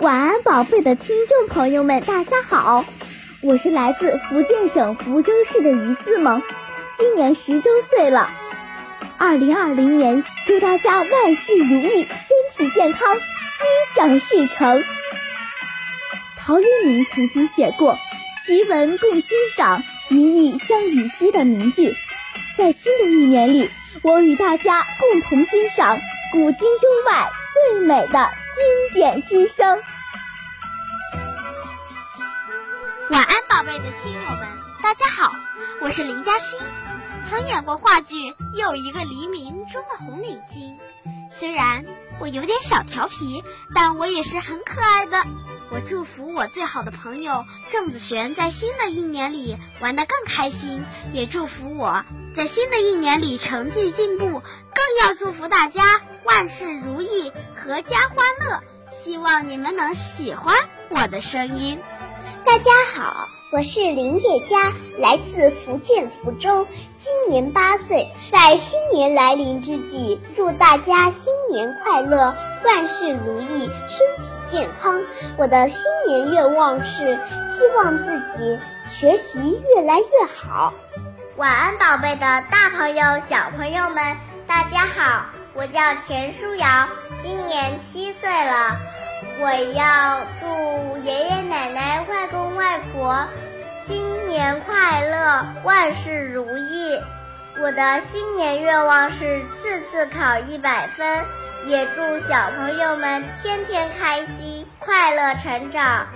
晚安，宝贝的听众朋友们，大家好，我是来自福建省福州市的于思萌，今年十周岁了。二零二零年，祝大家万事如意，身体健康，心想事成。陶渊明曾经写过“奇文共欣赏，一语相与兮”的名句，在新的一年里，我与大家共同欣赏古今中外最美的点之声。晚安，宝贝的听友们，大家好，我是林嘉欣，曾演过话剧《又一个黎明》中的红领巾。虽然我有点小调皮，但我也是很可爱的。我祝福我最好的朋友郑子璇在新的一年里玩得更开心，也祝福我在新的一年里成绩进步，更要祝福大家万事如意，阖家欢乐。希望你们能喜欢我的声音。大家好，我是林叶佳，来自福建福州，今年八岁。在新年来临之际，祝大家新年快乐，万事如意，身体健康。我的新年愿望是希望自己学习越来越好。晚安，宝贝的大朋友、小朋友们，大家好，我叫田舒瑶，今年七岁了。我要祝爷爷奶奶、外公外婆新年快乐，万事如意。我的新年愿望是次次考一百分，也祝小朋友们天天开心、快乐成长。